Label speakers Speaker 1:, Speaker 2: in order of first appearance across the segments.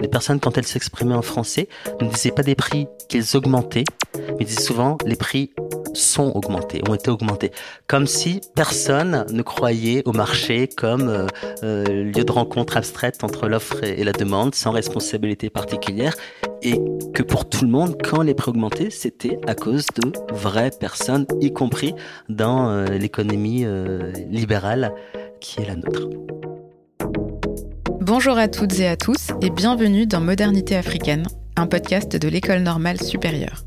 Speaker 1: Les personnes, quand elles s'exprimaient en français, ne disaient pas des prix qu'ils augmentaient, mais disaient souvent les prix sont augmentés, ont été augmentés. Comme si personne ne croyait au marché comme euh, euh, lieu de rencontre abstraite entre l'offre et la demande, sans responsabilité particulière, et que pour tout le monde, quand les prix augmentaient, c'était à cause de vraies personnes, y compris dans euh, l'économie libérale qui est la nôtre.
Speaker 2: Bonjour à toutes et à tous et bienvenue dans Modernité africaine, un podcast de l'école normale supérieure.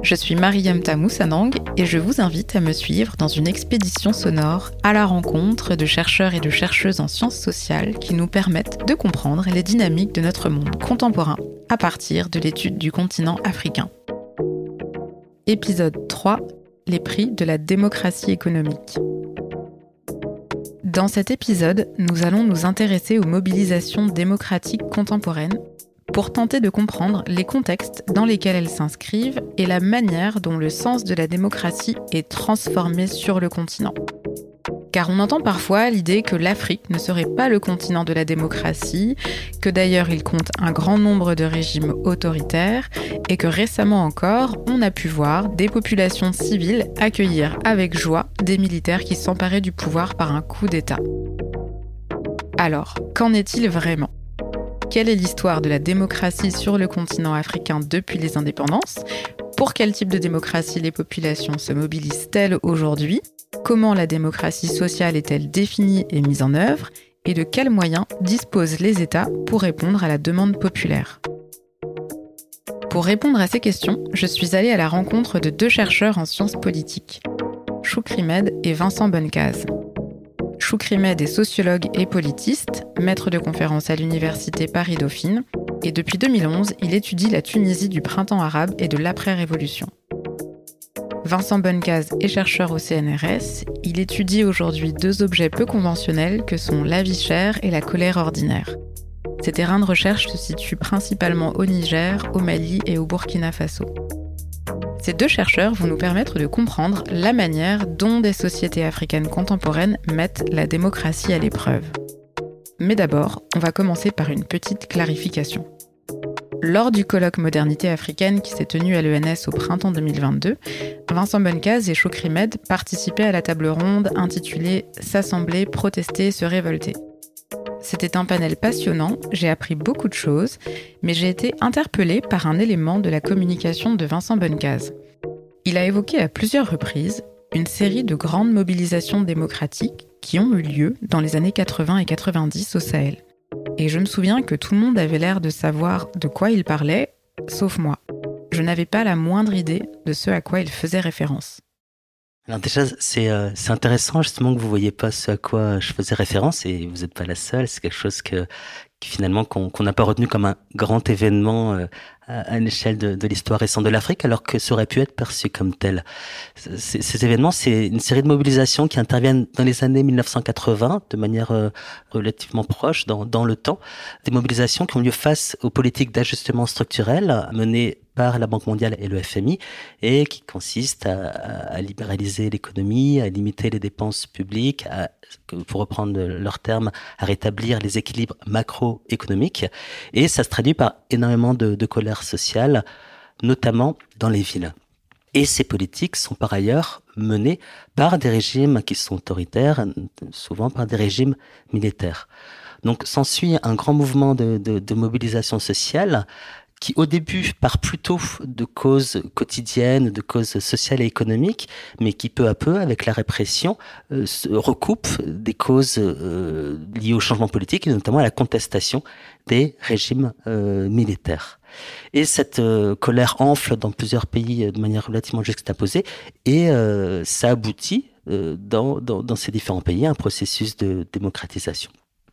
Speaker 2: Je suis Mariam Tamou Sanang et je vous invite à me suivre dans une expédition sonore à la rencontre de chercheurs et de chercheuses en sciences sociales qui nous permettent de comprendre les dynamiques de notre monde contemporain à partir de l'étude du continent africain. Épisode 3 Les prix de la démocratie économique. Dans cet épisode, nous allons nous intéresser aux mobilisations démocratiques contemporaines pour tenter de comprendre les contextes dans lesquels elles s'inscrivent et la manière dont le sens de la démocratie est transformé sur le continent. Car on entend parfois l'idée que l'Afrique ne serait pas le continent de la démocratie, que d'ailleurs il compte un grand nombre de régimes autoritaires, et que récemment encore, on a pu voir des populations civiles accueillir avec joie des militaires qui s'emparaient du pouvoir par un coup d'État. Alors, qu'en est-il vraiment? Quelle est l'histoire de la démocratie sur le continent africain depuis les indépendances? Pour quel type de démocratie les populations se mobilisent-elles aujourd'hui? Comment la démocratie sociale est-elle définie et mise en œuvre Et de quels moyens disposent les États pour répondre à la demande populaire? Pour répondre à ces questions, je suis allée à la rencontre de deux chercheurs en sciences politiques, Choukrimed et Vincent Bonnecase. Choukrimed est sociologue et politiste, maître de conférences à l'université Paris-Dauphine, et depuis 2011, il étudie la Tunisie du printemps arabe et de l'après-révolution. Vincent Bonnecase est chercheur au CNRS. Il étudie aujourd'hui deux objets peu conventionnels que sont la vie chère et la colère ordinaire. Ses terrains de recherche se situent principalement au Niger, au Mali et au Burkina Faso. Ces deux chercheurs vont nous permettre de comprendre la manière dont des sociétés africaines contemporaines mettent la démocratie à l'épreuve. Mais d'abord, on va commencer par une petite clarification. Lors du colloque Modernité africaine qui s'est tenu à l'ENS au printemps 2022, Vincent Bonnecase et Chokrimed participaient à la table ronde intitulée S'assembler, protester, se révolter. C'était un panel passionnant, j'ai appris beaucoup de choses, mais j'ai été interpellée par un élément de la communication de Vincent Bonnecase. Il a évoqué à plusieurs reprises une série de grandes mobilisations démocratiques qui ont eu lieu dans les années 80 et 90 au Sahel. Et je me souviens que tout le monde avait l'air de savoir de quoi il parlait, sauf moi. Je n'avais pas la moindre idée de ce à quoi il faisait référence.
Speaker 1: Alors déjà, c'est euh, intéressant justement que vous voyez pas ce à quoi je faisais référence et vous n'êtes pas la seule. C'est quelque chose que, finalement qu'on n'a pas retenu comme un grand événement euh, à, une échelle de, de l'histoire récente de l'Afrique, alors que ça aurait pu être perçu comme tel. Ces événements, c'est une série de mobilisations qui interviennent dans les années 1980, de manière euh, relativement proche dans, dans le temps, des mobilisations qui ont lieu face aux politiques d'ajustement structurel menées par la Banque mondiale et le FMI, et qui consistent à, libéraliser l'économie, à limiter les dépenses publiques, à pour reprendre leurs termes, à rétablir les équilibres macroéconomiques. Et ça se traduit par énormément de, colère sociale, notamment dans les villes. Et ces politiques sont par ailleurs menées par des régimes qui sont autoritaires, souvent par des régimes militaires. Donc s'ensuit un grand mouvement de mobilisation sociale qui au début part plutôt de causes quotidiennes, de causes sociales et économiques, mais qui peu à peu, avec la répression, euh, se recoupe des causes euh, liées au changement politique et notamment à la contestation des régimes euh, militaires. Et cette colère enfle dans plusieurs pays de manière relativement juxtaposée et ça aboutit dans, ces différents pays à un processus de démocratisation.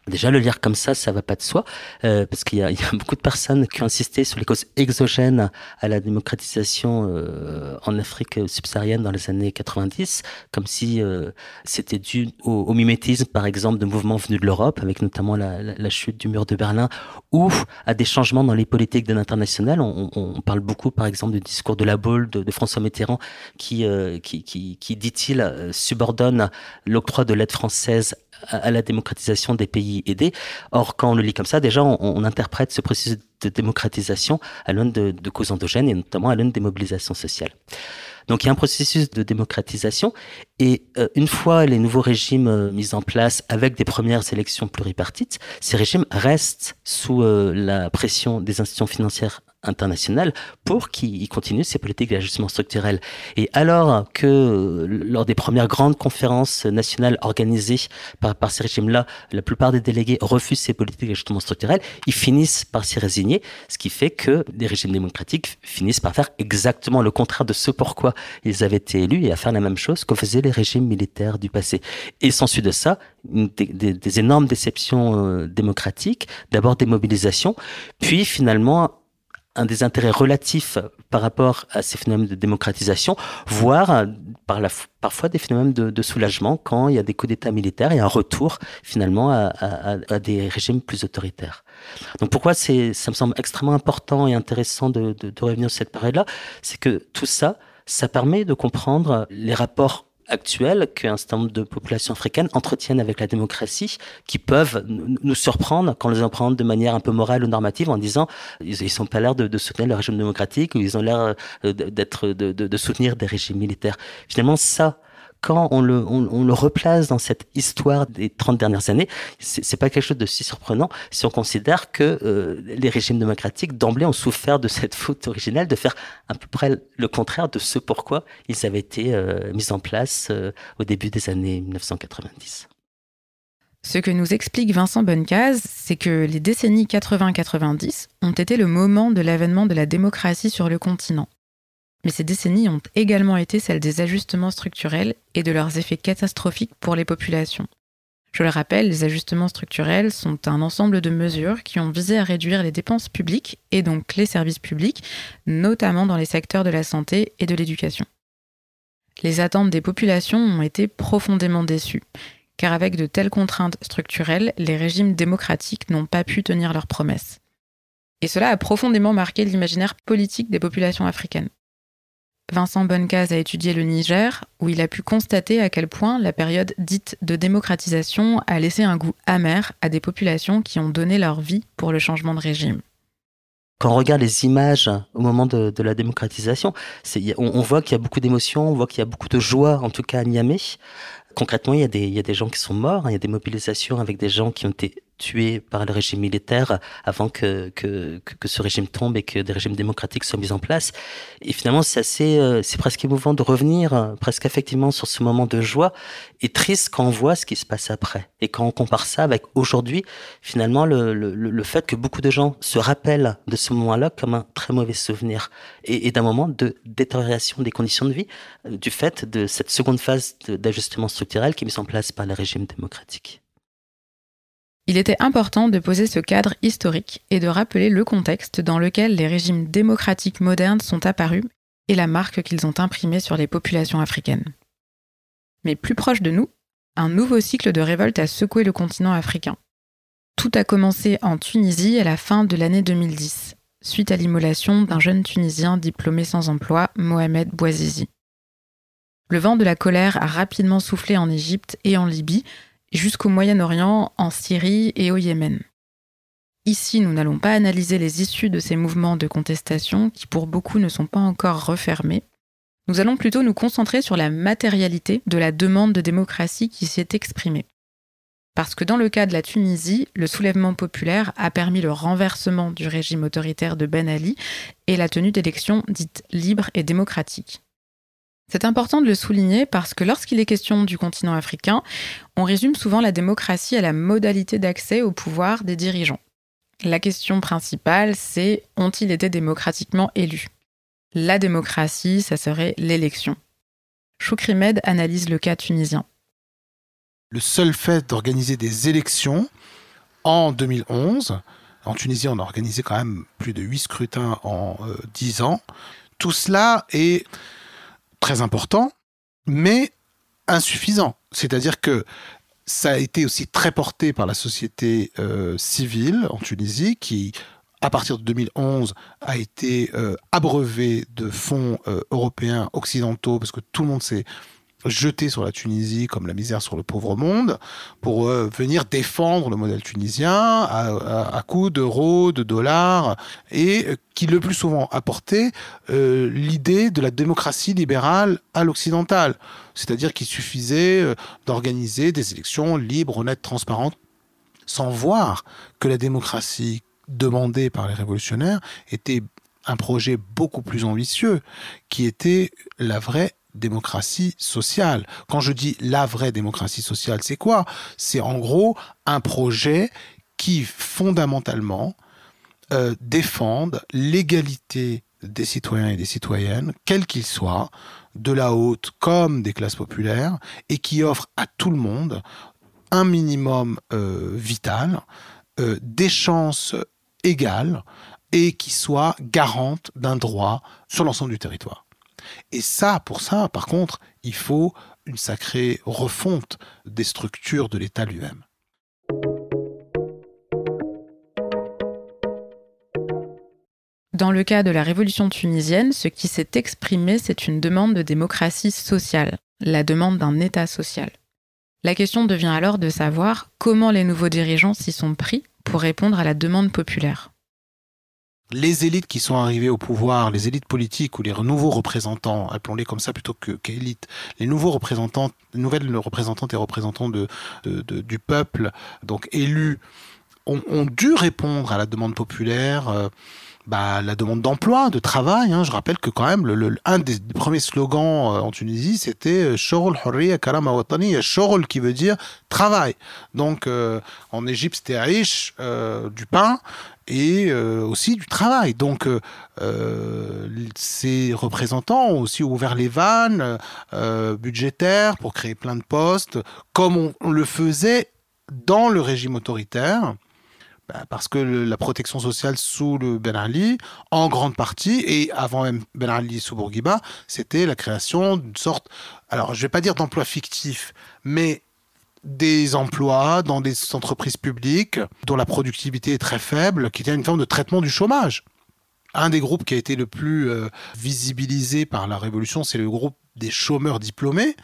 Speaker 1: Déjà, le lire comme ça, ça va pas de soi, euh, parce qu'il y, y, a beaucoup de personnes qui ont insisté sur les causes exogènes à la démocratisation euh, en Afrique subsaharienne dans les années 90, comme si euh, c'était dû au, au, mimétisme, par exemple, de mouvements venus de l'Europe, avec notamment la, la, chute du mur de Berlin, ou à des changements dans les politiques de l'international. On, on, parle beaucoup, par exemple, du discours de la Baule de, de François Mitterrand, qui, euh, qui, qui, qui dit-il, subordonne l'octroi de l'aide française à, la démocratisation des pays aidés. Or, quand on le lit comme ça, déjà, on, interprète ce processus de démocratisation à l'aune de, causes endogènes et notamment à l'aune des mobilisations sociales. Donc il y a un processus de démocratisation et euh, une fois les nouveaux régimes euh, mis en place avec des premières élections pluripartites, ces régimes restent sous euh, la pression des institutions financières internationales pour qu'ils continuent ces politiques d'ajustement structurel. Et alors que lors des premières grandes conférences nationales organisées par, par ces régimes-là, la plupart des délégués refusent ces politiques d'ajustement structurel, ils finissent par s'y résigner, ce qui fait que les régimes démocratiques finissent par faire exactement le contraire de ce pourquoi ils avaient été élus et à faire la même chose que faisaient les régimes militaires du passé. Et s'ensuit de ça, des énormes déceptions euh, démocratiques, d'abord des mobilisations, puis finalement un des intérêts relatifs par rapport à ces phénomènes de démocratisation, voire la, parfois des phénomènes de, soulagement quand il y a des coups d'État militaires et un retour finalement à, des régimes plus autoritaires. Donc pourquoi ça me semble extrêmement important et intéressant de revenir sur cette période-là, c'est que tout ça, ça permet de comprendre les rapports actuels qu'un certain nombre de populations africaines entretiennent avec la démocratie, qui peuvent nous surprendre quand on les en prend de manière un peu morale ou normative en disant ils, ils pas l'air de, de, soutenir le régime démocratique ou ils ont l'air euh, d'être de, de, de soutenir des régimes militaires. Finalement, ça, quand on le, replace dans cette histoire des 30 dernières années, c'est pas quelque chose de si surprenant si on considère que euh, les régimes démocratiques d'emblée ont souffert de cette faute originelle de faire à peu près le contraire de ce pourquoi ils avaient été euh, mis en place euh, au début des années 1990.
Speaker 2: Ce que nous explique Vincent Bonnecase, c'est que les décennies 80-90 ont été le moment de l'avènement de la démocratie sur le continent. Mais ces décennies ont également été celles des ajustements structurels et de leurs effets catastrophiques pour les populations. Je le rappelle, les ajustements structurels sont un ensemble de mesures qui ont visé à réduire les dépenses publiques et donc les services publics, notamment dans les secteurs de la santé et de l'éducation. Les attentes des populations ont été profondément déçues, car avec de telles contraintes structurelles, les régimes démocratiques n'ont pas pu tenir leurs promesses. Et cela a profondément marqué l'imaginaire politique des populations africaines. Vincent Bonnecase a étudié le Niger, où il a pu constater à quel point la période dite de démocratisation a laissé un goût amer à des populations qui ont donné leur vie pour le changement de régime.
Speaker 1: Quand on regarde les images au moment de, la démocratisation, on, voit qu'il y a beaucoup d'émotions, on voit qu'il y a beaucoup de joie, en tout cas à Niamey. Concrètement, il y, a des, il y a des gens qui sont morts, hein, il y a des mobilisations avec des gens qui ont été tués par le régime militaire avant que, que, que, ce régime tombe et que des régimes démocratiques soient mis en place. Et finalement, c'est assez, euh, c'est presque émouvant de revenir euh, presque effectivement sur ce moment de joie et triste quand on voit ce qui se passe après. Et quand on compare ça avec aujourd'hui, finalement, le, le, le fait que beaucoup de gens se rappellent de ce moment-là comme un très mauvais souvenir et, et d'un moment de détérioration des conditions de vie euh, du fait de cette seconde phase d'ajustement structurel qui est mise en place par les régimes démocratiques.
Speaker 2: Il était important de poser ce cadre historique et de rappeler le contexte dans lequel les régimes démocratiques modernes sont apparus et la marque qu'ils ont imprimée sur les populations africaines. Mais plus proche de nous, un nouveau cycle de révolte a secoué le continent africain. Tout a commencé en Tunisie à la fin de l'année 2010, suite à l'immolation d'un jeune Tunisien diplômé sans emploi, Mohamed Bouazizi. Le vent de la colère a rapidement soufflé en Égypte et en Libye, jusqu'au Moyen-Orient, en Syrie et au Yémen. Ici, nous n'allons pas analyser les issues de ces mouvements de contestation qui pour beaucoup ne sont pas encore refermés. Nous allons plutôt nous concentrer sur la matérialité de la demande de démocratie qui s'est exprimée. Parce que dans le cas de la Tunisie, le soulèvement populaire a permis le renversement du régime autoritaire de Ben Ali et la tenue d'élections dites libres et démocratiques. C'est important de le souligner parce que lorsqu'il est question du continent africain, on résume souvent la démocratie à la modalité d'accès au pouvoir des dirigeants. La question principale, c'est ont-ils été démocratiquement élus? La démocratie, ça serait l'élection. Choukrimed analyse le cas tunisien.
Speaker 3: Le seul fait d'organiser des élections en 2011, en Tunisie on a organisé quand même plus de 8 scrutins en euh, 10 ans, tout cela est très important, mais insuffisant. C'est-à-dire que ça a été aussi très porté par la société euh, civile en Tunisie, qui, à partir de 2011, a été euh, abreuvé de fonds euh, européens occidentaux, parce que tout le monde s'est jetés sur la Tunisie comme la misère sur le pauvre monde pour euh, venir défendre le modèle tunisien à, à, coups d'euros, de dollars et qui le plus souvent apportait euh, l'idée de la démocratie libérale à l'occidental. C'est-à-dire qu'il suffisait euh, d'organiser des élections libres, honnêtes, transparentes, sans voir que la démocratie demandée par les révolutionnaires était un projet beaucoup plus ambitieux, qui était la vraie démocratie sociale. Quand je dis la vraie démocratie sociale, c'est quoi? C'est en gros un projet qui fondamentalement euh, défende l'égalité des citoyens et des citoyennes, quels qu'ils soient, de la haute comme des classes populaires, et qui offre à tout le monde un minimum euh, vital, euh, des chances égales, et qui soit garante d'un droit sur l'ensemble du territoire. Et ça, pour ça, par contre, il faut une sacrée refonte des structures de l'État lui-même.
Speaker 2: Dans le cas de la révolution tunisienne, ce qui s'est exprimé, c'est une demande de démocratie sociale, la demande d'un État social. La question devient alors de savoir comment les nouveaux dirigeants s'y sont pris pour répondre à la demande populaire
Speaker 3: les élites qui sont arrivées au pouvoir, les élites politiques ou les nouveaux représentants, appelons-les comme ça plutôt que qu'élites, les nouveaux représentants, les nouvelles représentantes et représentants de, du peuple, donc élus, ont, dû répondre à la demande populaire. Euh, bah, la demande d'emploi, de travail. Hein. Je rappelle que quand même, le, un des premiers slogans euh, en Tunisie, c'était Shorul Hurriya Karama Watani, Shorul qui veut dire travail. Donc euh, en Égypte, c'était Aish, du pain, et euh, aussi du travail. Donc, euh, euh, ces représentants ont aussi ouvert les vannes budgétaires pour créer plein de postes, comme on, le faisait dans le régime autoritaire. Bah, parce que la protection sociale sous le Ben Ali, en grande partie, et avant même Ben Ali sous Bourguiba, c'était la création d'une sorte, alors je ne vais pas dire d'emploi fictif, mais des emplois dans des entreprises publiques dont la productivité est très faible, qui était une forme de traitement du chômage. Un des groupes qui a été le plus euh, visibilisé par la révolution, c'est le groupe des chômeurs diplômés.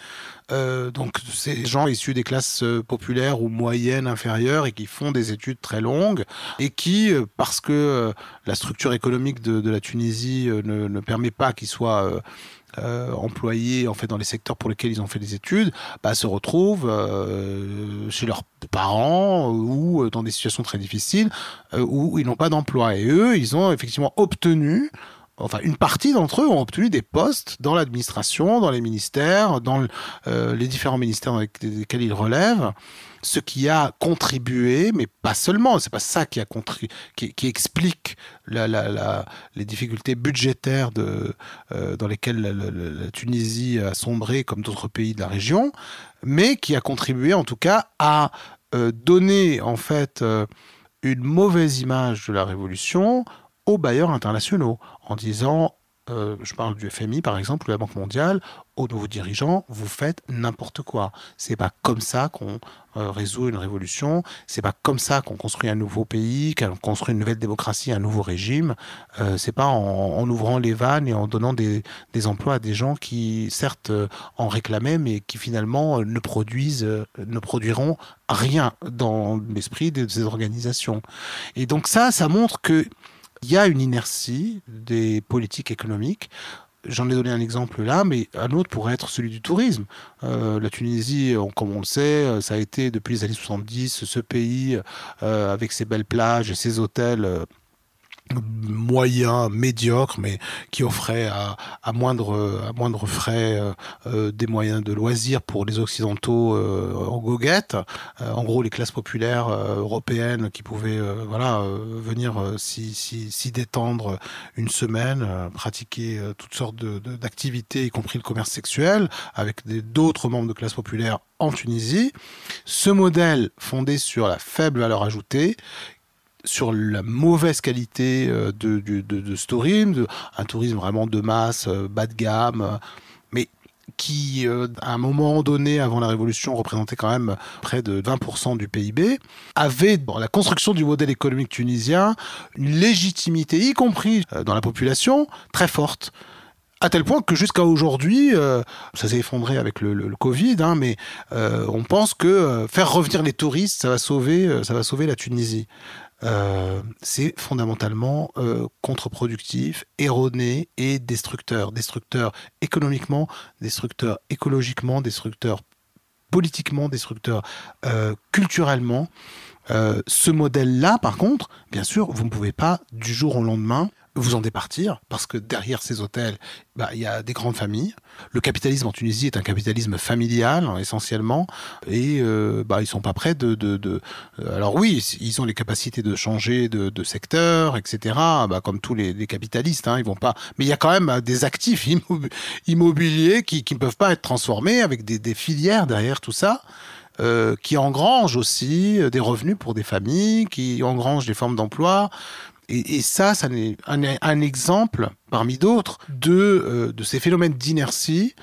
Speaker 3: Euh, donc ces gens issus des classes euh, populaires ou moyennes inférieures et qui font des études très longues et qui, parce que la structure économique de, la Tunisie ne permet pas qu'ils soient euh, employés en fait dans les secteurs pour lesquels ils ont fait des études, bah, se retrouvent euh, chez leurs parents ou euh, dans des situations très difficiles où ils n'ont pas d'emploi. Et eux, ils ont effectivement obtenu enfin une partie d'entre eux ont obtenu des postes dans l'administration, dans les ministères, dans les différents ministères dans lesquels ils relèvent, ce qui a contribué, mais pas seulement, c'est pas ça qui a qui, explique les difficultés budgétaires de, euh, dans lesquelles la, Tunisie a sombré comme d'autres pays de la région, mais qui a contribué en tout cas à euh, donner en fait euh, une mauvaise image de la révolution aux bailleurs internationaux en disant euh, je parle du FMI par exemple, ou de la Banque mondiale, aux nouveaux dirigeants, vous faites n'importe quoi. C'est pas comme ça qu'on euh, résout une révolution. C'est pas comme ça qu'on construit un nouveau pays, qu'on construit une nouvelle démocratie, un nouveau régime. Euh, c'est pas en, ouvrant les vannes et en donnant des, des, emplois à des gens qui, certes, en réclamaient, mais qui finalement ne produisent, ne produiront rien dans l'esprit de ces organisations. Et donc ça, ça montre que il y a une inertie des politiques économiques. J'en ai donné un exemple là, mais un autre pourrait être celui du tourisme. Euh, la Tunisie, comme on le sait, euh, ça a été depuis les années 70 ce pays euh, avec ses belles plages ses hôtels moyen, médiocre, mais qui offrait à, à moindre, à moindre frais euh, euh, des moyens de loisirs pour les Occidentaux euh, en goguette. en gros, les classes populaires européennes qui pouvaient voilà, venir s'y détendre une semaine, pratiquer toutes sortes d'activités, y compris le commerce sexuel, avec d'autres membres de classes populaires en Tunisie. Ce modèle fondé sur la faible valeur ajoutée, sur la mauvaise qualité euh, de, de, ce tourisme, un tourisme vraiment de masse, euh, bas de gamme, euh, mais qui, à un moment donné, avant la Révolution, représentait quand même près de 20% du PIB, avait, dans la construction du modèle économique tunisien, une légitimité, y compris dans la population, très forte. à tel point que jusqu'à aujourd'hui, ça s'est effondré avec le, le, Covid, hein, mais on pense que faire revenir les touristes, ça va sauver, ça va sauver la Tunisie. C'est fondamentalement contre-productif, erroné et destructeur. Destructeur économiquement, destructeur écologiquement, destructeur politiquement, destructeur culturellement. ce modèle-là, par contre, bien sûr, vous ne pouvez pas du jour au lendemain vous en départir, parce que derrière ces hôtels, bah, il y a des grandes familles. Le capitalisme en Tunisie est un capitalisme familial, essentiellement, et euh, bah, ils sont pas prêts de... de. Euh, alors oui, ils ont les capacités de changer de, de secteur, etc., bah, comme tous les, capitalistes, hein, ils vont pas... Mais il y a quand même euh, des actifs immobiliers qui ne peuvent pas être transformés, avec des, filières derrière tout ça. Qui engrangent aussi des revenus pour des familles, qui engrangent des formes d'emploi. Et, ça, ça n'est un, exemple parmi d'autres de, euh, de ces phénomènes d'inertie,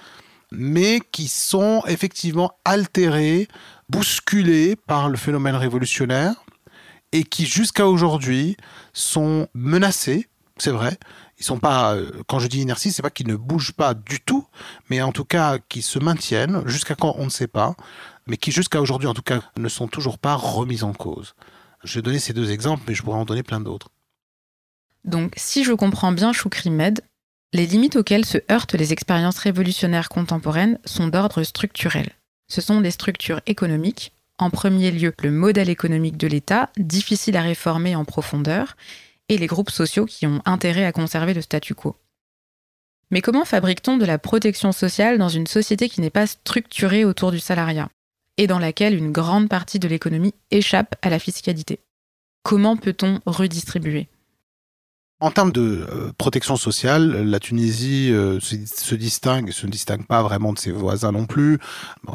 Speaker 3: mais qui sont effectivement altérés, bousculés par le phénomène révolutionnaire, et qui jusqu'à aujourd'hui sont menacés, c'est vrai. Ils sont pas, euh, quand je dis inertie, c'est pas qu'ils ne bougent pas du tout, mais en tout cas qui se maintiennent jusqu'à quand on ne sait pas, mais qui jusqu'à aujourd'hui en tout cas ne sont toujours pas remis en cause. Je vais donner ces deux exemples, mais je pourrais en donner plein d'autres.
Speaker 2: Donc, si je comprends bien Choukri Med, les limites auxquelles se heurtent les expériences révolutionnaires contemporaines sont d'ordre structurel. Ce sont des structures économiques, en premier lieu le modèle économique de l'État, difficile à réformer en profondeur, et les groupes sociaux qui ont intérêt à conserver le statu quo. Mais comment fabrique-t-on de la protection sociale dans une société qui n'est pas structurée autour du salariat, et dans laquelle une grande partie de l'économie échappe à la fiscalité? Comment peut-on redistribuer?
Speaker 3: En termes de euh, protection sociale, la Tunisie euh, se, distingue, se distingue pas vraiment de ses voisins non plus.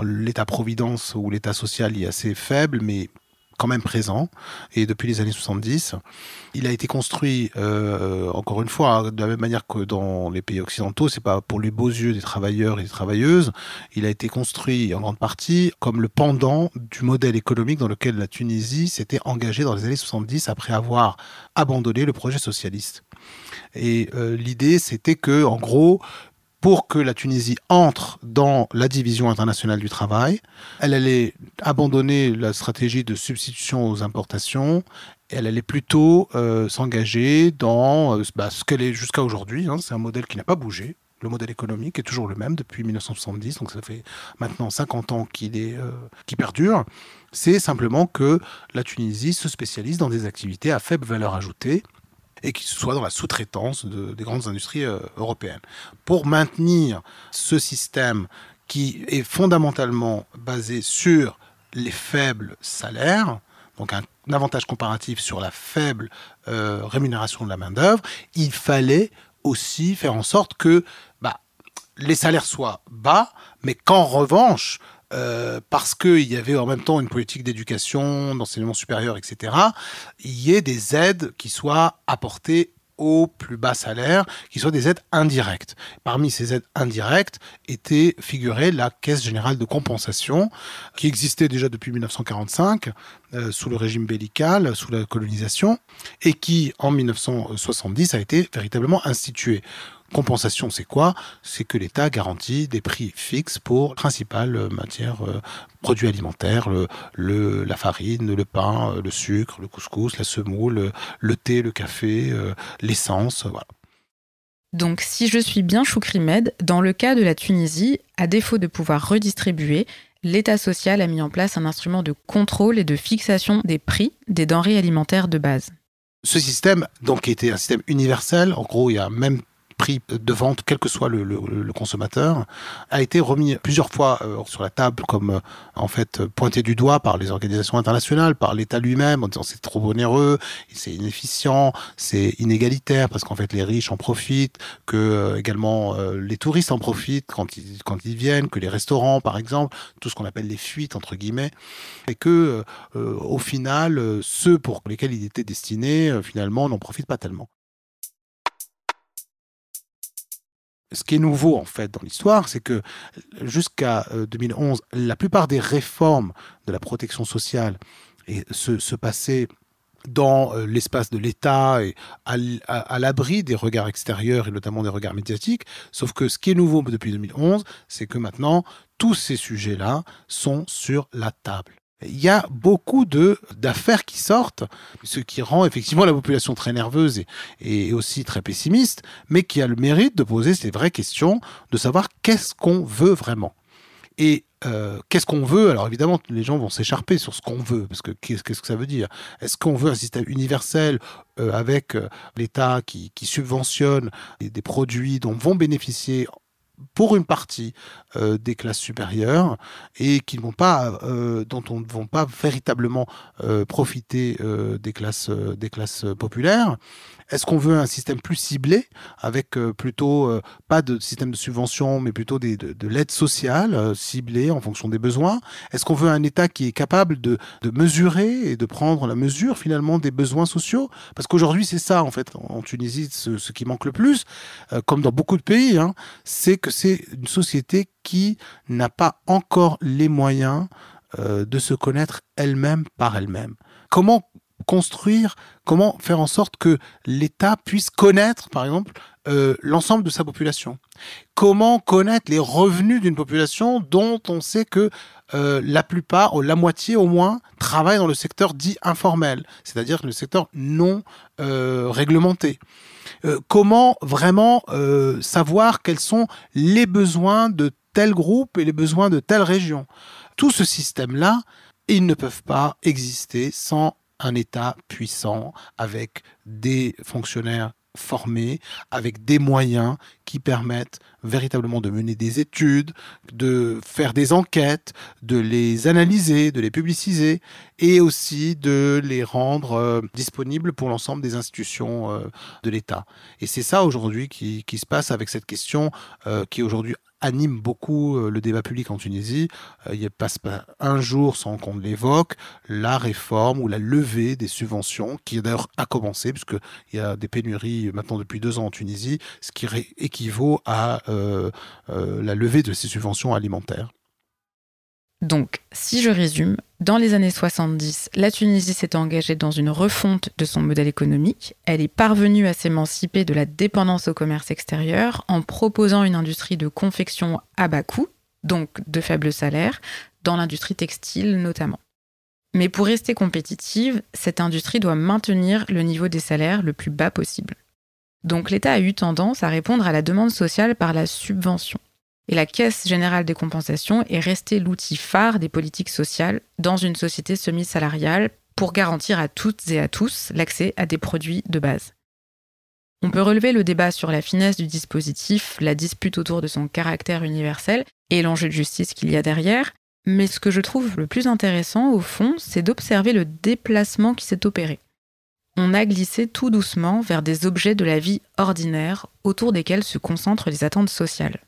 Speaker 3: L'État-providence ou l'État social est assez faible, mais quand même présent et depuis les années 70. Il a été construit, euh, encore une fois, de la même manière que dans les pays occidentaux, c'est pas pour les beaux yeux des travailleurs et des travailleuses. Il a été construit en grande partie comme le pendant du modèle économique dans lequel la Tunisie s'était engagée dans les années 70 après avoir abandonné le projet socialiste. Et euh, l'idée, c'était que, en gros, pour que la Tunisie entre dans la division internationale du travail. Elle allait abandonner la stratégie de substitution aux importations. Elle allait plutôt euh, s'engager dans euh, bah, ce qu'elle est jusqu'à aujourd'hui. Hein. C'est un modèle qui n'a pas bougé. Le modèle économique est toujours le même depuis 1970, donc ça fait maintenant 50 ans qu'il euh, qui perdure. C'est simplement que la Tunisie se spécialise dans des activités à faible valeur ajoutée, et qui soit dans la sous-traitance des grandes industries euh, européennes. Pour maintenir ce système qui est fondamentalement basé sur les faibles salaires, donc un, avantage comparatif sur la faible euh, rémunération de la main-d'œuvre, il fallait aussi faire en sorte que bah, les salaires soient bas, mais qu'en revanche, euh, parce qu'il y avait en même temps une politique d'éducation, d'enseignement supérieur, etc., il y ait des aides qui soient apportées au plus bas salaire, qui soient des aides indirectes. Parmi ces aides indirectes était figurée la Caisse générale de compensation, qui existait déjà depuis 1945, euh, sous le régime bellical, sous la colonisation, et qui, en 1970, a été véritablement instituée. Compensation, c'est quoi? C'est que l'État garantit des prix fixes pour principales matières, euh, produits alimentaires, le, la farine, le pain, euh, le sucre, le couscous, la semoule, le, thé, le café, euh, l'essence, voilà.
Speaker 2: Donc, si je suis bien Choukrimed, dans le cas de la Tunisie, à défaut de pouvoir redistribuer, l'État social a mis en place un instrument de contrôle et de fixation des prix des denrées alimentaires de base.
Speaker 3: Ce système, donc, était un système universel. En gros, il y a même prix de vente, quel que soit le, consommateur, a été remis plusieurs fois euh, sur la table comme euh, en fait pointé du doigt par les organisations internationales, par l'État lui-même, en disant c'est trop onéreux, c'est inefficient, c'est inégalitaire parce qu'en fait les riches en profitent, que euh, également les touristes en profitent quand ils quand ils viennent, que les restaurants par exemple, tout ce qu'on appelle les fuites entre guillemets, et que au final ceux pour lesquels il était destiné finalement n'en profitent pas tellement. Ce qui est nouveau en fait dans l'histoire, c'est que jusqu'à 2011, euh, la plupart des réformes de la protection sociale se, passaient dans euh, l'espace de l'État et à, l'abri des regards extérieurs et notamment des regards médiatiques. Sauf que ce qui est nouveau depuis 2011, c'est que maintenant, tous ces sujets-là sont sur la table. Il y a beaucoup de d'affaires qui sortent, ce qui rend effectivement la population très nerveuse et, et aussi très pessimiste, mais qui a le mérite de poser ces vraies questions, de savoir qu'est-ce qu'on veut vraiment. Et euh, qu'est-ce qu'on veut? Alors évidemment, les gens vont s'écharper sur ce qu'on veut, parce que qu'est-ce que ça veut dire? Est-ce qu'on veut un système universel euh, avec euh, l'État qui, qui, subventionne des produits dont vont bénéficier pour une partie euh, des classes supérieures et qui pas, euh, dont on ne vont pas véritablement euh, profiter des classes populaires. Est-ce qu'on veut un système plus ciblé avec plutôt pas de système de subvention mais plutôt des, de, de l'aide sociale ciblée en fonction des besoins? Est-ce qu'on veut un État qui est capable de, de mesurer et de prendre la mesure finalement des besoins sociaux? Parce qu'aujourd'hui c'est ça en fait en Tunisie ce, qui manque le plus, comme dans beaucoup de pays, hein, c'est que c'est une société qui n'a pas encore les moyens euh, de se connaître elle-même par elle-même. Comment construire, comment faire en sorte que l'État puisse connaître, par exemple, euh, l'ensemble de sa population Comment connaître les revenus d'une population dont on sait que euh, la plupart, ou la moitié au moins, travaillent dans le secteur dit informel, c'est-à-dire le secteur non réglementé euh, comment vraiment savoir quels sont les besoins de tel groupe et les besoins de telle région. Tout ce système-là, ils ne peuvent pas exister sans un État puissant avec des fonctionnaires formés avec des moyens qui permettent véritablement de mener des études, de faire des enquêtes, de les analyser, de les publiciser et aussi de les rendre euh, disponibles pour l'ensemble des institutions euh, de l'État. Et c'est ça aujourd'hui qui, qui, se passe avec cette question euh, qui aujourd'hui anime beaucoup le débat public en Tunisie. Il ne passe pas un jour sans qu'on l'évoque, la réforme ou la levée des subventions, qui d'ailleurs a commencé, puisqu'il y a des pénuries maintenant depuis deux ans en Tunisie, ce qui équivaut à euh, la levée de ces subventions alimentaires.
Speaker 2: Donc, si je résume, dans les années 70, la Tunisie s'est engagée dans une refonte de son modèle économique. Elle est parvenue à s'émanciper de la dépendance au commerce extérieur en proposant une industrie de confection à bas coût, donc de faibles salaires, dans l'industrie textile notamment. Mais pour rester compétitive, cette industrie doit maintenir le niveau des salaires le plus bas possible. Donc l'État a eu tendance à répondre à la demande sociale par la subvention et la Caisse générale des compensations est restée l'outil phare des politiques sociales dans une société semi-salariale pour garantir à toutes et à tous l'accès à des produits de base. On peut relever le débat sur la finesse du dispositif, la dispute autour de son caractère universel et l'enjeu de justice qu'il y a derrière, mais ce que je trouve le plus intéressant au fond, c'est d'observer le déplacement qui s'est opéré. On a glissé tout doucement vers des objets de la vie ordinaire autour desquels se concentrent les attentes sociales.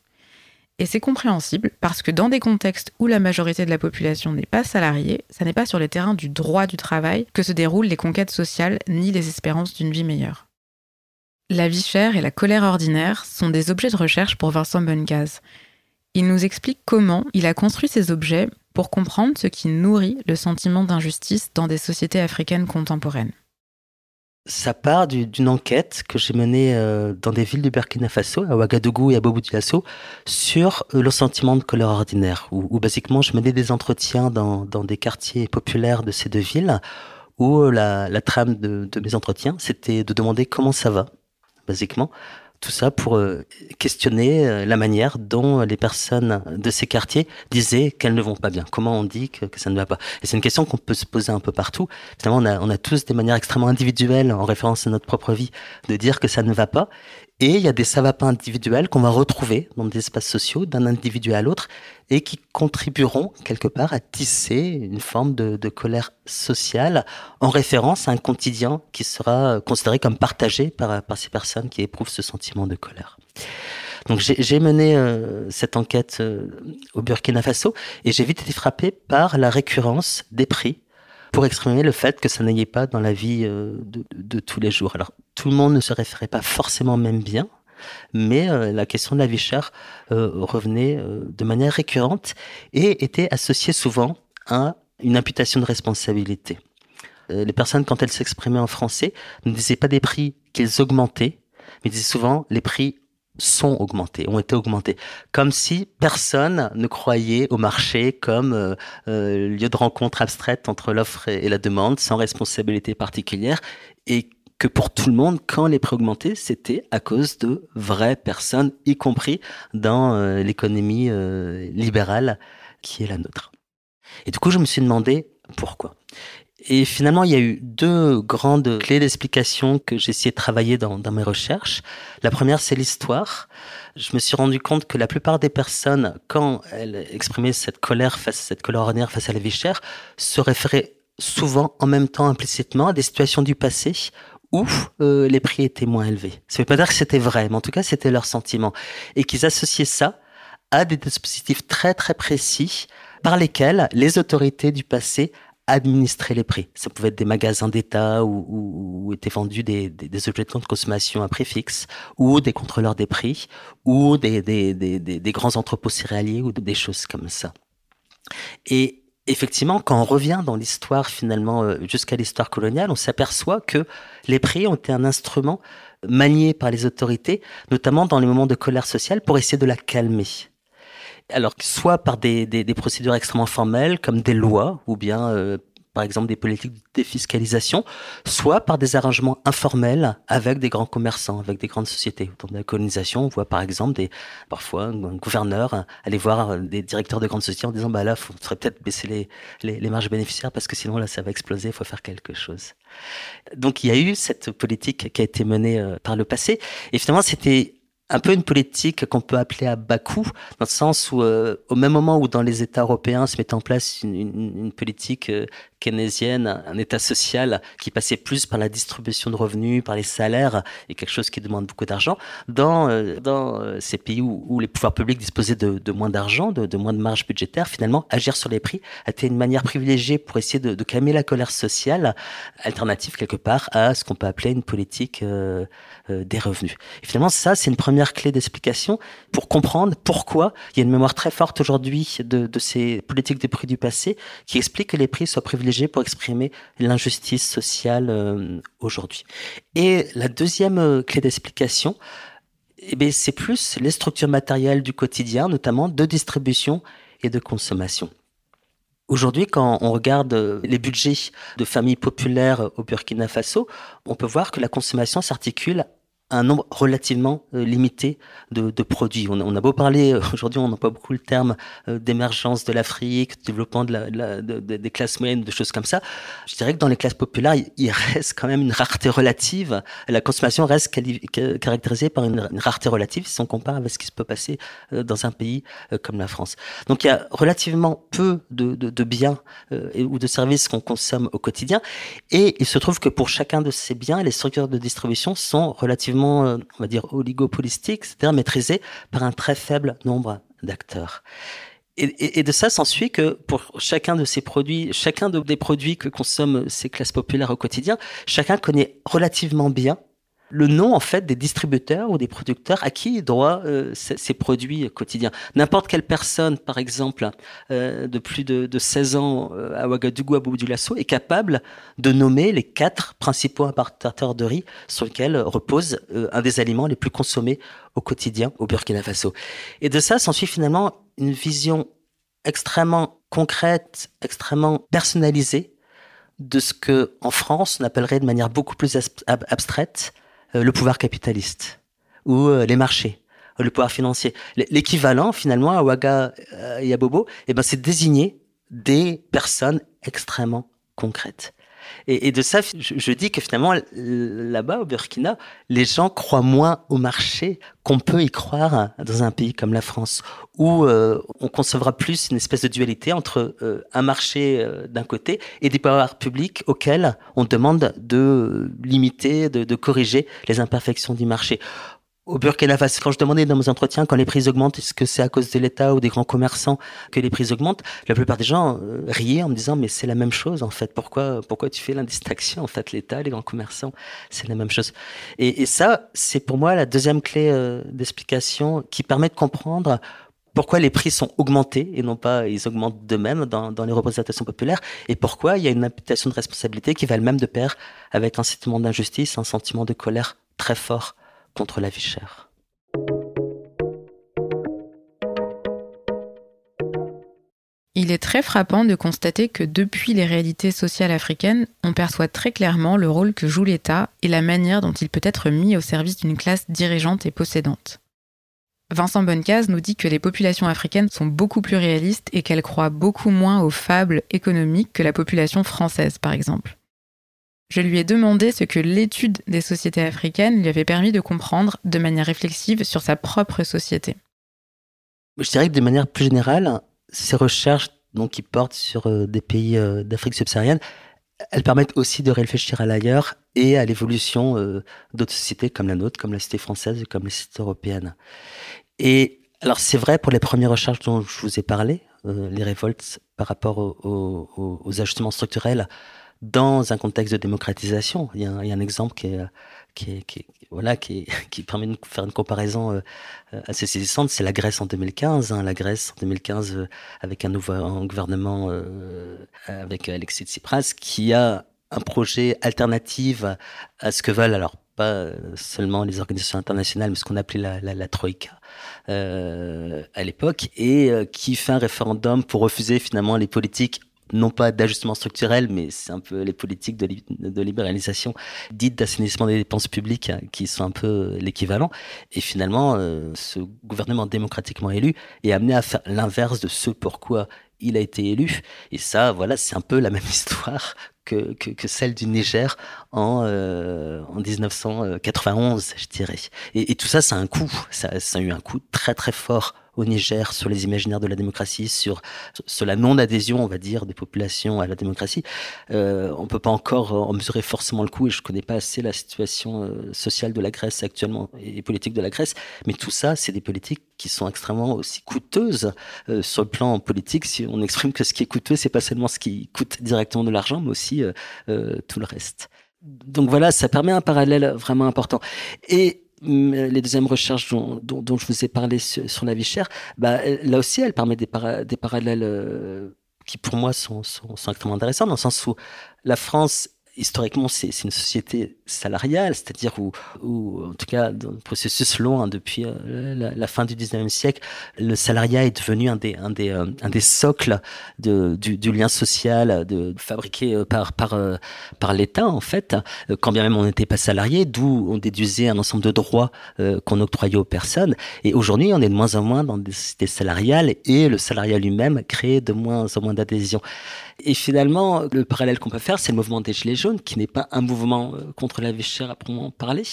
Speaker 2: Et c'est compréhensible parce que dans des contextes où la majorité de la population n'est pas salariée, ça n'est pas sur les terrains du droit du travail que se déroulent les conquêtes sociales ni les espérances d'une vie meilleure. La vie chère et la colère ordinaire sont des objets de recherche pour Vincent Bengaz. Il nous explique comment il a construit ces objets pour comprendre ce qui nourrit le sentiment d'injustice dans des sociétés africaines contemporaines.
Speaker 1: Ça part d'une enquête que j'ai menée euh, dans des villes du Burkina Faso, à Ouagadougou et à Bobo Dioulasso, sur euh, le sentiment de colère ordinaire, où, où, basiquement je menais des entretiens dans, dans, des quartiers populaires de ces deux villes, où euh, la, la trame de, de mes entretiens, c'était de demander comment ça va, basiquement, tout ça pour euh, questionner euh, la manière dont les personnes de ces quartiers disaient qu'elles ne vont pas bien. Comment on dit que, ça ne va pas? Et c'est une question qu'on peut se poser un peu partout. Finalement, on a, on a tous des manières extrêmement individuelles, en référence à notre propre vie, de dire que ça ne va pas. Et il y a des savapins individuels qu'on va retrouver dans des espaces sociaux d'un individu à l'autre et qui contribueront quelque part à tisser une forme de, colère sociale en référence à un quotidien qui sera considéré comme partagé par, par ces personnes qui éprouvent ce sentiment de colère. Donc j'ai mené euh, cette enquête euh, au Burkina Faso et j'ai vite été frappé par la récurrence des prix pour exprimer le fait que ça n'ayait pas dans la vie euh, de, tous les jours. Alors, tout le monde ne se référait pas forcément même bien, mais euh, la question de la vie chère euh, revenait de manière récurrente et était associée souvent à une imputation de responsabilité. les personnes, quand elles s'exprimaient en français, ne disaient pas des prix qu'ils augmentaient, mais disaient souvent les prix sont augmentés, ont été augmentés, comme si personne ne croyait au marché comme euh, euh, lieu de rencontre abstraite entre l'offre et, la demande, sans responsabilité particulière, et que pour tout le monde, quand les prix augmentaient, c'était à cause de vraies personnes, y compris dans euh, l'économie libérale qui est la nôtre. Et du coup, je me suis demandé pourquoi. Et finalement, il y a eu deux grandes clés d'explication que j'ai essayé de travailler dans, dans, mes recherches. La première, c'est l'histoire. Je me suis rendu compte que la plupart des personnes, quand elles exprimaient cette colère face, cette colère ordinaire face à la vie chère, se référaient souvent, en même temps, implicitement, à des situations du passé où euh, les prix étaient moins élevés. Ça ne veut pas dire que c'était vrai, mais en tout cas, c'était leur sentiment. Et qu'ils associaient ça à des dispositifs très, très précis par lesquels les autorités du passé administrer les prix. Ça pouvait être des magasins d'État où, où, étaient vendus des, objets de consommation à prix fixe, ou des contrôleurs des prix, ou des, des, des grands entrepôts céréaliers, ou des choses comme ça. Et effectivement, quand on revient dans l'histoire finalement euh, jusqu'à l'histoire coloniale, on s'aperçoit que les prix ont été un instrument manié par les autorités, notamment dans les moments de colère sociale, pour essayer de la calmer alors soit par des, procédures extrêmement formelles comme des lois ou bien euh, par exemple des politiques de défiscalisation, soit par des arrangements informels avec des grands commerçants, avec des grandes sociétés. Dans la colonisation, on voit par exemple des, parfois un gouverneur aller voir des directeurs de grandes sociétés en disant bah là, il faudrait peut-être baisser les, les, les, marges bénéficiaires parce que sinon là, ça va exploser, il faut faire quelque chose. Donc il y a eu cette politique qui a été menée euh, par le passé et finalement c'était un peu une politique qu'on peut appeler à bas coût, dans le sens où, euh, au même moment où dans les États européens se met en place une, une, une politique euh, keynésienne, un État social qui passait plus par la distribution de revenus, par les salaires, et quelque chose qui demande beaucoup d'argent, dans, euh, dans ces pays où, où, les pouvoirs publics disposaient de, de moins d'argent, de, de, moins de marge budgétaire, finalement, agir sur les prix a été une manière privilégiée pour essayer de, de calmer la colère sociale, alternative quelque part à ce qu'on peut appeler une politique des revenus. Et finalement, ça, c'est une première clé d'explication pour comprendre pourquoi il y a une mémoire très forte aujourd'hui de, de, ces politiques de prix du passé qui explique que les prix soient privilégiés pour exprimer l'injustice sociale euh, aujourd'hui. Et la deuxième euh, clé d'explication, eh c'est plus les structures matérielles du quotidien, notamment de distribution et de consommation. Aujourd'hui, quand on regarde euh, les budgets de familles populaires au Burkina Faso, on peut voir que la consommation s'articule un nombre relativement euh, limité de, produits. On, a beau parler, euh, aujourd'hui on pas beaucoup le terme euh, d'émergence de l'Afrique, développement de la, la de, de, des classes moyennes, de choses comme ça. Je dirais que dans les classes populaires, il, reste quand même une rareté relative. La consommation reste caractérisée par une, rareté relative si on compare avec ce qui se peut passer dans un pays comme la France. Donc il y a relativement peu de biens ou de services qu'on consomme au quotidien. Et il se trouve que pour chacun de ces biens, les structures de distribution sont relativement euh, on va dire, oligopolistique, c'est-à-dire maîtrisé par un très faible nombre d'acteurs. Et, et, de ça s'ensuit que pour chacun de ces produits, chacun des produits que consomment ces classes populaires au quotidien, chacun connaît relativement bien le nom en fait des distributeurs ou des producteurs à qui il doit euh, ces, produits quotidiens. N'importe quelle personne, par exemple, euh, de plus de, de 16 ans euh, à Ouagadougou, à Boubou Lasso, est capable de nommer les quatre principaux importateurs de riz sur lesquels repose un des aliments les plus consommés au quotidien au Burkina Faso. Et de ça s'ensuit finalement une vision extrêmement concrète, extrêmement personnalisée de ce que en France on appellerait de manière beaucoup plus abstraite le pouvoir capitaliste ou euh, les marchés, le pouvoir financier. L'équivalent finalement à Ouaga euh, et à Bobo, eh ben, c'est désigner des personnes extrêmement concrètes. Et, de ça, je, dis que finalement, là-bas, au Burkina, les gens croient moins au marché qu'on peut y croire dans un pays comme la France, où euh, on concevra plus une espèce de dualité entre euh, un marché euh, d'un côté et des pouvoirs publics auxquels on demande de limiter, de corriger les imperfections du marché au Burkina Faso, quand je demandais dans mes entretiens, quand les prix augmentent, est-ce que c'est à cause de l'État ou des grands commerçants que les prix augmentent La plupart des gens euh, riaient en me disant, mais c'est la même chose en fait. Pourquoi, pourquoi tu fais l'indistinction En fait, l'État, les grands commerçants, c'est la même chose. Et, ça, c'est pour moi la deuxième clé euh, d'explication qui permet de comprendre pourquoi les prix sont augmentés et non pas ils augmentent d'eux-mêmes dans, dans, les représentations populaires et pourquoi il y a une imputation de responsabilité qui va le même de pair avec un sentiment d'injustice, un sentiment de colère très fort contre la vie chère.
Speaker 2: Il est très frappant de constater que depuis les réalités sociales africaines, on perçoit très clairement le rôle que joue l'État et la manière dont il peut être mis au service d'une classe dirigeante et possédante. Vincent Bonnecase nous dit que les populations africaines sont beaucoup plus réalistes et qu'elles croient beaucoup moins aux fables économiques que la population française, par exemple. Je lui ai demandé ce que l'étude des sociétés africaines lui avait permis de comprendre de manière réflexive sur sa propre société.
Speaker 1: Je dirais que de manière plus générale, ces recherches donc, qui portent sur euh, des pays euh, d'Afrique subsaharienne, elles permettent aussi de réfléchir à l'ailleurs et à l'évolution euh, d'autres sociétés comme la nôtre, comme la cité française et comme la cité européenne. Et alors c'est vrai pour les premières recherches dont je vous ai parlé, les révoltes par rapport aux ajustements structurels dans un contexte de démocratisation. Il y a, un exemple qui est, qui, qui, voilà, qui, permet de faire une comparaison euh, assez saisissante. C'est la Grèce en 2015. Hein, la Grèce en 2015 euh, avec un nouveau gouvernement euh, avec Alexis Tsipras qui a un projet alternatif à ce que veulent alors pas seulement les organisations internationales, mais ce qu'on appelait la, troïka à l'époque, et qui fait un référendum pour refuser finalement les politiques non pas d'ajustement structurel, mais c'est un peu les politiques de, de libéralisation dites d'assainissement des dépenses publiques hein, qui sont un peu l'équivalent. Et finalement, euh, ce gouvernement démocratiquement élu est amené à faire l'inverse de ce pourquoi il a été élu. Et ça, voilà, c'est un peu la même histoire que, que, celle du Niger en, euh, en 1991, je dirais. Et, et, tout ça, ça a un coût. Ça, ça a eu un coût très très fort au Niger sur les imaginaires de la démocratie, sur, sur la non-adhésion, on va dire, des populations à la démocratie. Euh, on peut pas encore en mesurer forcément le coût et je connais pas assez la situation euh, sociale de la Grèce actuellement et politique de la Grèce. Mais tout ça, c'est des politiques qui sont extrêmement aussi coûteuses euh, sur le plan politique. Si on exprime que ce qui est coûteux, c'est pas seulement ce qui coûte directement de l'argent, mais aussi euh, euh, tout le reste. Donc voilà, ça permet un parallèle vraiment important. Et les deuxièmes recherches dont, dont, je vous ai parlé sur, la vie chère, bah, là aussi, elle permet des, des parallèles euh, qui, pour moi, sont, sont, sont extrêmement intéressants, dans le sens où la France historiquement, c'est une société salariale, c'est-à-dire où, où, en tout cas, dans le processus long, hein, depuis euh, la, fin du 19e siècle, le salariat est devenu un des, un des, euh, un des socles de, du, du, lien social de, fabriqué euh, par, par, par l'État, en fait, quand bien même on n'était pas salarié, d'où on déduisait un ensemble de droits qu'on octroyait aux personnes. Et aujourd'hui, on est de moins en moins dans des sociétés salariales et le salariat lui-même crée de moins en moins d'adhésion. Et finalement, le parallèle qu'on peut faire, c'est le mouvement des Gilets qui n'est pas un mouvement euh, contre la vie chère à proprement parler,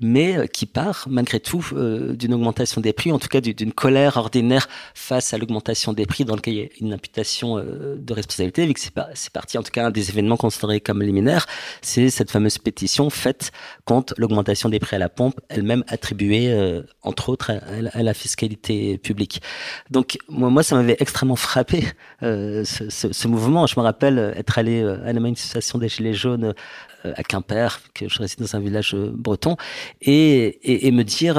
Speaker 1: mais euh, qui part malgré tout euh, d'une augmentation des prix, en tout cas d'une colère ordinaire face à l'augmentation des prix, dans lequel il y a une imputation de responsabilité, vu que c'est parti, en tout cas, un des événements considérés comme liminaires, c'est cette fameuse pétition faite contre l'augmentation des prix à la pompe, elle-même attribuée, entre autres, à, la fiscalité publique. Donc, moi, ça m'avait extrêmement frappé, ce, ce, mouvement je me rappelle être allé à la manifestation des Gilets jaunes euh, à Quimper, que je réside dans un village euh, breton, et, et, et me dire,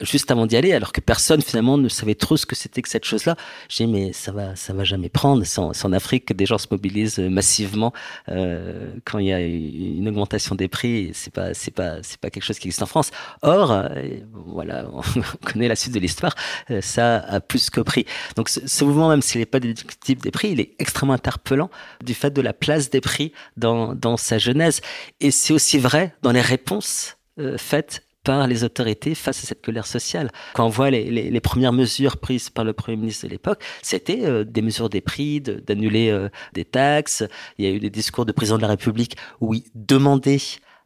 Speaker 1: juste avant d'y aller, alors que personne finalement ne savait trop ce que c'était que cette chose-là. J'ai dit mais ça va, ça va jamais prendre. C'est en, en, Afrique que des gens se mobilisent massivement euh, quand il y a une augmentation des prix. C'est pas, c'est pas, c'est pas quelque chose qui existe en France. Or, euh, voilà, on connaît la suite de l'histoire. Euh, ça a plus que pris. Donc ce, ce mouvement, même s'il n'est pas déductible des prix, il est extrêmement interpellant du fait de la place des prix dans, dans sa genèse. Et c'est aussi vrai dans les réponses euh, faites par les autorités face à cette colère sociale. Quand on voit les, premières mesures prises par le Premier ministre de l'époque, c'était euh, des mesures des prix, d'annuler euh, des taxes. Il y a eu des discours de président de la République où il demandait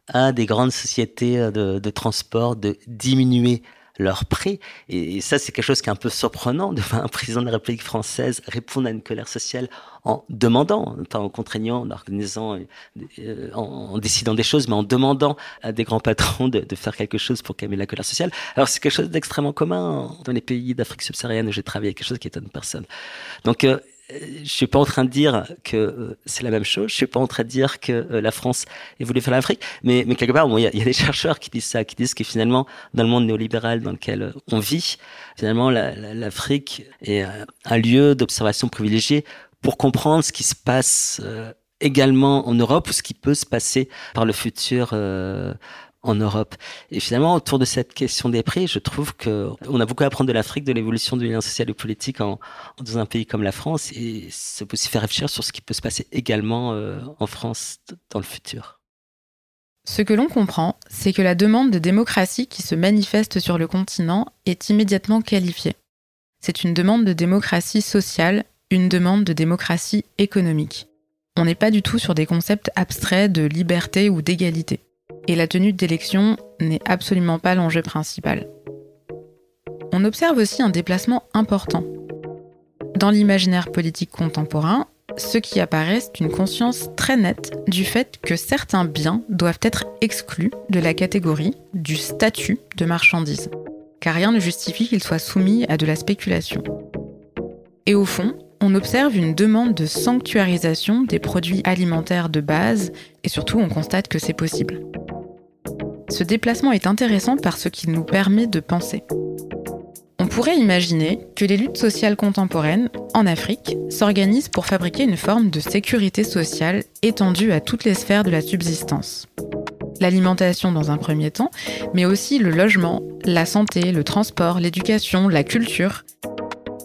Speaker 1: à des grandes sociétés de transport de diminuer leur prix. Et, ça, c'est quelque chose qui est un peu surprenant de voir un président de la République française répondre à une colère sociale en demandant, pas en contraignant, en organisant, euh, en, en, décidant des choses, mais en demandant à des grands patrons de, de faire quelque chose pour calmer la colère sociale. Alors c'est quelque chose d'extrêmement commun dans les pays d'Afrique subsaharienne où j'ai travaillé, quelque chose qui étonne personne. Donc euh, je suis pas en train de dire que euh, c'est la même chose. Je suis pas en train de dire que euh, la France est voulu faire l'Afrique, mais, mais quelque part, il y, a, y, a, des chercheurs qui disent ça, qui disent que finalement, dans le monde néolibéral dans lequel on vit, finalement, l'Afrique est un lieu d'observation privilégié pour comprendre ce qui se passe également en Europe ou ce qui peut se passer par le futur euh, en Europe. Et finalement, autour de cette question des prix, je trouve que on a beaucoup à apprendre de l'Afrique, de l'évolution du lien social et politique dans un pays comme la France, et ça peut aussi faire réfléchir sur ce qui peut se passer également euh, en France dans le futur.
Speaker 2: Ce que l'on comprend, c'est que la demande de démocratie qui se manifeste sur le continent est immédiatement qualifiée. C'est une demande de démocratie sociale, une demande de démocratie économique. On n'est pas du tout sur des concepts abstraits de liberté ou d'égalité et la tenue d'élections n'est absolument pas l'enjeu principal. On observe aussi un déplacement important. Dans l'imaginaire politique contemporain, ce qui apparaît, c'est une conscience très nette du fait que certains biens doivent être exclus de la catégorie du statut de marchandise, car rien ne justifie qu'ils soient soumis à de la spéculation. Et au fond, on observe une demande de sanctuarisation des produits alimentaires de base, et surtout on constate que c'est possible. Ce déplacement est intéressant parce qu'il nous permet de penser. On pourrait imaginer que les luttes sociales contemporaines, en Afrique, s'organisent pour fabriquer une forme de sécurité sociale étendue à toutes les sphères de la subsistance. L'alimentation dans un premier temps, mais aussi le logement, la santé, le transport, l'éducation, la culture,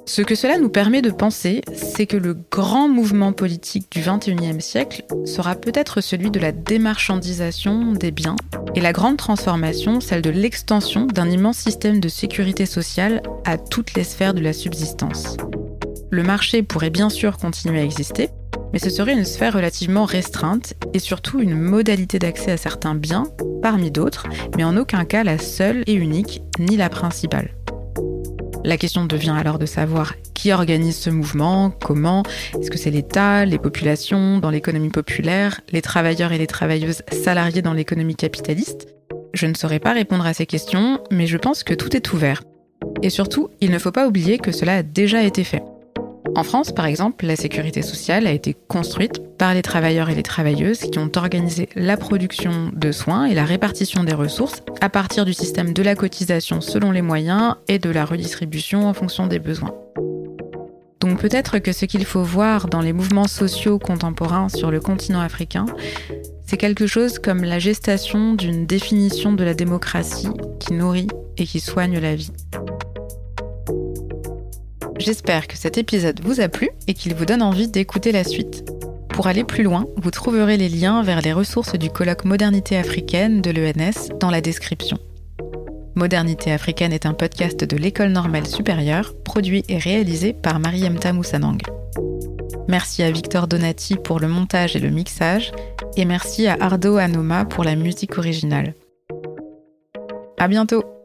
Speaker 2: ce que cela nous permet de penser, c'est que le grand mouvement politique du XXIe siècle sera peut-être celui de la démarchandisation des biens et la grande transformation, celle de l'extension d'un immense système de sécurité sociale à toutes les sphères de la subsistance. Le marché pourrait bien sûr continuer à exister, mais ce serait une sphère relativement restreinte et surtout une modalité d'accès à certains biens parmi d'autres, mais en aucun cas la seule et unique, ni la principale. La question devient alors de savoir qui organise ce mouvement, comment, est-ce que c'est l'État, les populations dans l'économie populaire, les travailleurs et les travailleuses salariés dans l'économie capitaliste? Je ne saurais pas répondre à ces questions, mais je pense que tout est ouvert. Et surtout, il ne faut pas oublier que cela a déjà été fait. En France, par exemple, la sécurité sociale a été construite par les travailleurs et les travailleuses qui ont organisé la production de soins et la répartition des ressources à partir du système de la cotisation selon les moyens et de la redistribution en fonction des besoins. Donc peut-être que ce qu'il faut voir dans les mouvements sociaux contemporains sur le continent africain, c'est quelque chose comme la gestation d'une définition de la démocratie qui nourrit et qui soigne la vie. J'espère que cet épisode vous a plu et qu'il vous donne envie d'écouter la suite. Pour aller plus loin, vous trouverez les liens vers les ressources du colloque Modernité africaine de l'ENS dans la description. Modernité africaine est un podcast de l'École normale supérieure, produit et réalisé par Mariemta Moussanang. Merci à Victor Donati pour le montage et le mixage, et merci à Ardo Anoma pour la musique originale. À bientôt!